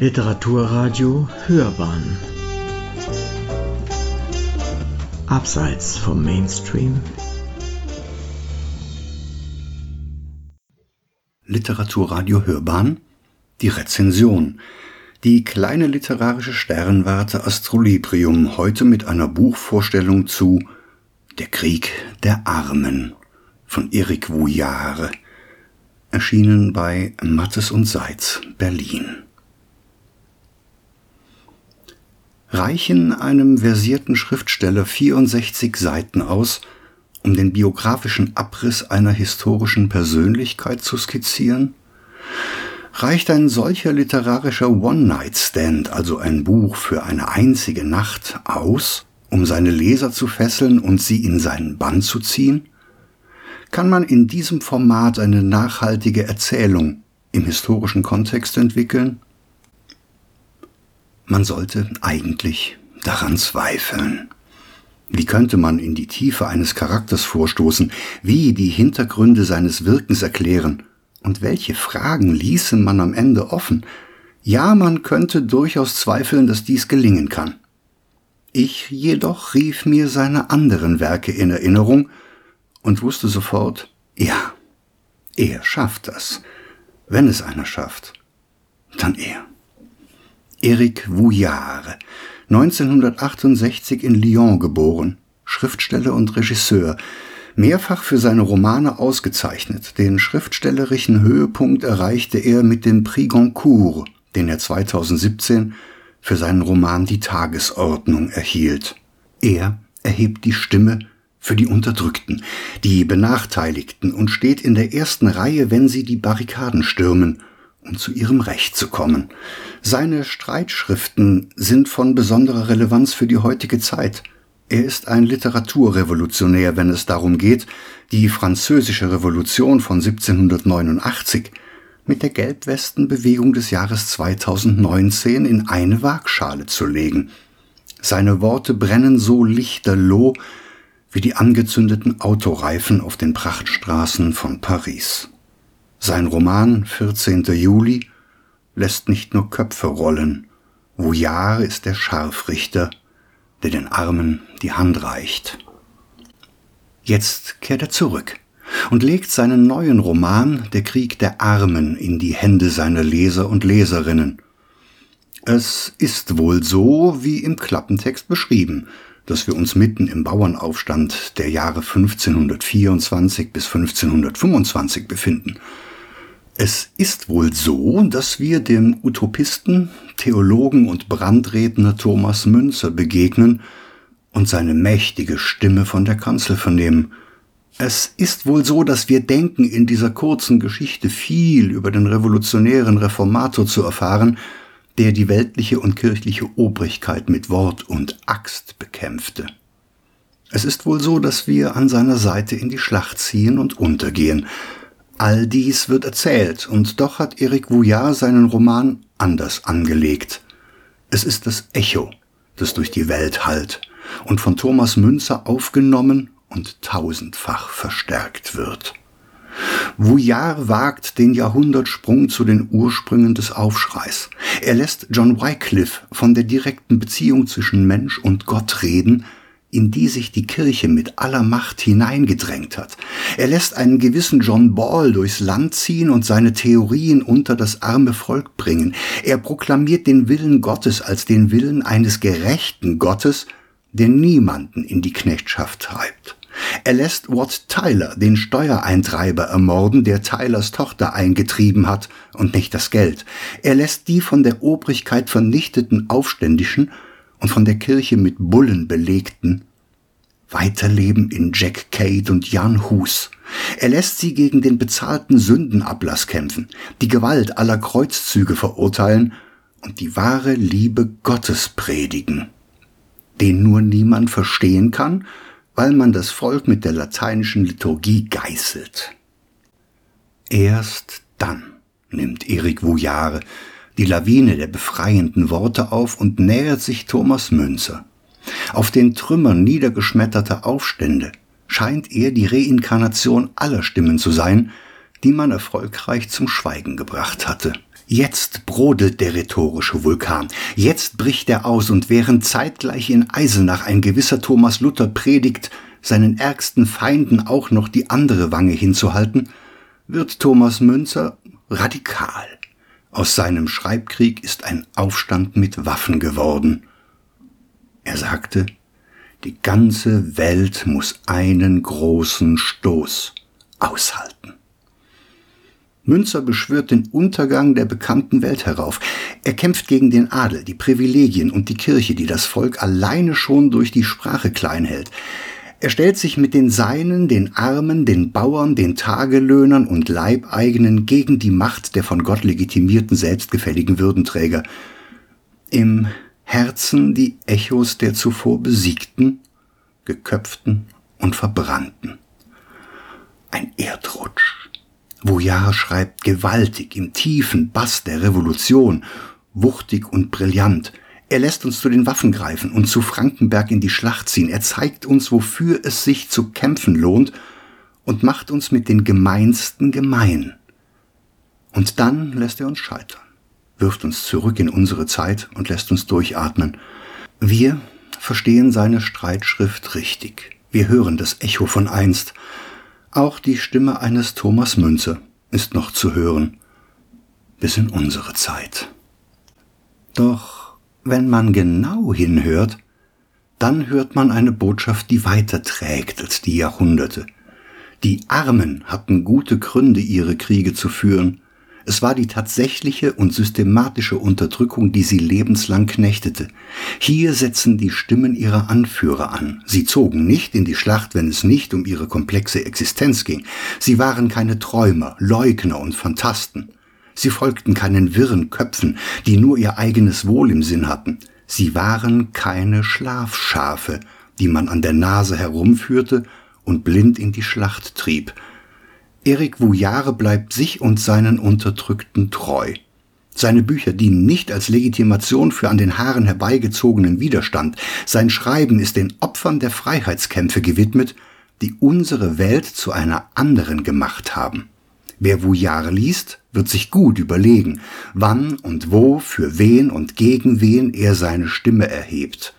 Literaturradio Hörbahn. Abseits vom Mainstream. Literaturradio Hörbahn. Die Rezension. Die kleine literarische Sternwarte Astrolibrium. Heute mit einer Buchvorstellung zu Der Krieg der Armen von Erik Vouillard erschienen bei Mattes und Seitz, Berlin. Reichen einem versierten Schriftsteller 64 Seiten aus, um den biografischen Abriss einer historischen Persönlichkeit zu skizzieren? Reicht ein solcher literarischer One-Night-Stand, also ein Buch für eine einzige Nacht, aus, um seine Leser zu fesseln und sie in seinen Bann zu ziehen? kann man in diesem Format eine nachhaltige Erzählung im historischen Kontext entwickeln? Man sollte eigentlich daran zweifeln. Wie könnte man in die Tiefe eines Charakters vorstoßen, wie die Hintergründe seines Wirkens erklären, und welche Fragen ließe man am Ende offen? Ja, man könnte durchaus zweifeln, dass dies gelingen kann. Ich jedoch rief mir seine anderen Werke in Erinnerung und wusste sofort, ja, er schafft das. Wenn es einer schafft, dann er. Eric Vouillard, 1968 in Lyon geboren, Schriftsteller und Regisseur, mehrfach für seine Romane ausgezeichnet. Den schriftstellerischen Höhepunkt erreichte er mit dem Prix Goncourt, den er 2017 für seinen Roman Die Tagesordnung erhielt. Er erhebt die Stimme für die Unterdrückten, die Benachteiligten und steht in der ersten Reihe, wenn sie die Barrikaden stürmen, um zu ihrem Recht zu kommen. Seine Streitschriften sind von besonderer Relevanz für die heutige Zeit. Er ist ein Literaturrevolutionär, wenn es darum geht, die französische Revolution von 1789 mit der Gelbwestenbewegung des Jahres 2019 in eine Waagschale zu legen. Seine Worte brennen so lichterloh, wie die angezündeten Autoreifen auf den Prachtstraßen von Paris. Sein Roman 14. Juli lässt nicht nur Köpfe rollen, Vouillard ist der Scharfrichter, der den Armen die Hand reicht. Jetzt kehrt er zurück und legt seinen neuen Roman Der Krieg der Armen in die Hände seiner Leser und Leserinnen. Es ist wohl so, wie im Klappentext beschrieben, dass wir uns mitten im Bauernaufstand der Jahre 1524 bis 1525 befinden. Es ist wohl so, dass wir dem Utopisten, Theologen und Brandredner Thomas Münzer begegnen und seine mächtige Stimme von der Kanzel vernehmen. Es ist wohl so, dass wir denken, in dieser kurzen Geschichte viel über den revolutionären Reformator zu erfahren, der die weltliche und kirchliche Obrigkeit mit Wort und Axt bekämpfte. Es ist wohl so, dass wir an seiner Seite in die Schlacht ziehen und untergehen. All dies wird erzählt, und doch hat Eric Vouillard seinen Roman anders angelegt. Es ist das Echo, das durch die Welt hallt und von Thomas Münzer aufgenommen und tausendfach verstärkt wird. Vouillard wagt den Jahrhundertsprung zu den Ursprüngen des Aufschreis. Er lässt John Wycliffe von der direkten Beziehung zwischen Mensch und Gott reden, in die sich die Kirche mit aller Macht hineingedrängt hat. Er lässt einen gewissen John Ball durchs Land ziehen und seine Theorien unter das arme Volk bringen. Er proklamiert den Willen Gottes als den Willen eines gerechten Gottes, der niemanden in die Knechtschaft treibt. Er lässt Watt Tyler, den Steuereintreiber, ermorden, der Tylers Tochter eingetrieben hat und nicht das Geld. Er lässt die von der Obrigkeit vernichteten Aufständischen und von der Kirche mit Bullen belegten weiterleben in Jack Cade und Jan Hus. Er lässt sie gegen den bezahlten Sündenablass kämpfen, die Gewalt aller Kreuzzüge verurteilen und die wahre Liebe Gottes predigen, den nur niemand verstehen kann weil man das Volk mit der lateinischen Liturgie geißelt. Erst dann nimmt Erik Vouillard die Lawine der befreienden Worte auf und nähert sich Thomas Münzer. Auf den Trümmern niedergeschmetterter Aufstände scheint er die Reinkarnation aller Stimmen zu sein, die man erfolgreich zum Schweigen gebracht hatte. Jetzt brodelt der rhetorische Vulkan. Jetzt bricht er aus und während zeitgleich in Eisenach ein gewisser Thomas Luther predigt, seinen ärgsten Feinden auch noch die andere Wange hinzuhalten, wird Thomas Münzer radikal. Aus seinem Schreibkrieg ist ein Aufstand mit Waffen geworden. Er sagte, die ganze Welt muss einen großen Stoß aushalten. Münzer beschwört den Untergang der bekannten Welt herauf. Er kämpft gegen den Adel, die Privilegien und die Kirche, die das Volk alleine schon durch die Sprache klein hält. Er stellt sich mit den Seinen, den Armen, den Bauern, den Tagelöhnern und Leibeigenen gegen die Macht der von Gott legitimierten selbstgefälligen Würdenträger. Im Herzen die Echos der zuvor besiegten, geköpften und verbrannten. Ein Erdrutsch Voyard schreibt gewaltig im tiefen Bass der Revolution, wuchtig und brillant. Er lässt uns zu den Waffen greifen und zu Frankenberg in die Schlacht ziehen. Er zeigt uns, wofür es sich zu kämpfen lohnt und macht uns mit den Gemeinsten gemein. Und dann lässt er uns scheitern, wirft uns zurück in unsere Zeit und lässt uns durchatmen. Wir verstehen seine Streitschrift richtig. Wir hören das Echo von einst, auch die Stimme eines Thomas Münze ist noch zu hören, bis in unsere Zeit. Doch wenn man genau hinhört, dann hört man eine Botschaft, die weiter trägt als die Jahrhunderte. Die Armen hatten gute Gründe, ihre Kriege zu führen, es war die tatsächliche und systematische Unterdrückung, die sie lebenslang knechtete. Hier setzen die Stimmen ihrer Anführer an. Sie zogen nicht in die Schlacht, wenn es nicht um ihre komplexe Existenz ging. Sie waren keine Träumer, Leugner und Phantasten. Sie folgten keinen wirren Köpfen, die nur ihr eigenes Wohl im Sinn hatten. Sie waren keine Schlafschafe, die man an der Nase herumführte und blind in die Schlacht trieb. Erik Vouillare bleibt sich und seinen Unterdrückten treu. Seine Bücher dienen nicht als Legitimation für an den Haaren herbeigezogenen Widerstand. Sein Schreiben ist den Opfern der Freiheitskämpfe gewidmet, die unsere Welt zu einer anderen gemacht haben. Wer Vouillare liest, wird sich gut überlegen, wann und wo, für wen und gegen wen er seine Stimme erhebt.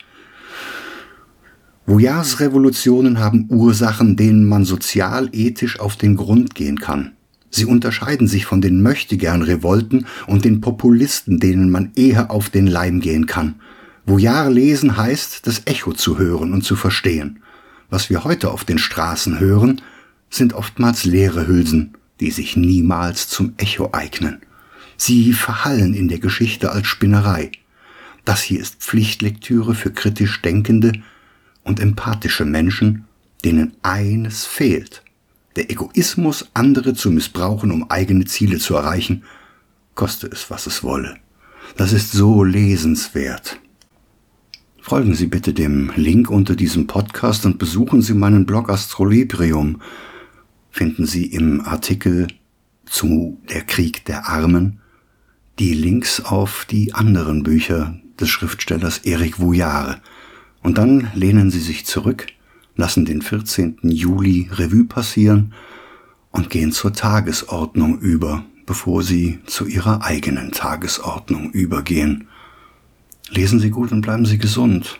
Voyages-Revolutionen haben Ursachen, denen man sozial-ethisch auf den Grund gehen kann. Sie unterscheiden sich von den Möchtegern-Revolten und den Populisten, denen man eher auf den Leim gehen kann. Voyage lesen heißt, das Echo zu hören und zu verstehen. Was wir heute auf den Straßen hören, sind oftmals leere Hülsen, die sich niemals zum Echo eignen. Sie verhallen in der Geschichte als Spinnerei. Das hier ist Pflichtlektüre für kritisch Denkende, und empathische Menschen, denen eines fehlt. Der Egoismus, andere zu missbrauchen, um eigene Ziele zu erreichen, koste es, was es wolle. Das ist so lesenswert. Folgen Sie bitte dem Link unter diesem Podcast und besuchen Sie meinen Blog Astrolibrium. Finden Sie im Artikel zu Der Krieg der Armen die Links auf die anderen Bücher des Schriftstellers Eric Vouillard. Und dann lehnen sie sich zurück, lassen den 14. Juli Revue passieren und gehen zur Tagesordnung über, bevor sie zu ihrer eigenen Tagesordnung übergehen. Lesen Sie gut und bleiben Sie gesund.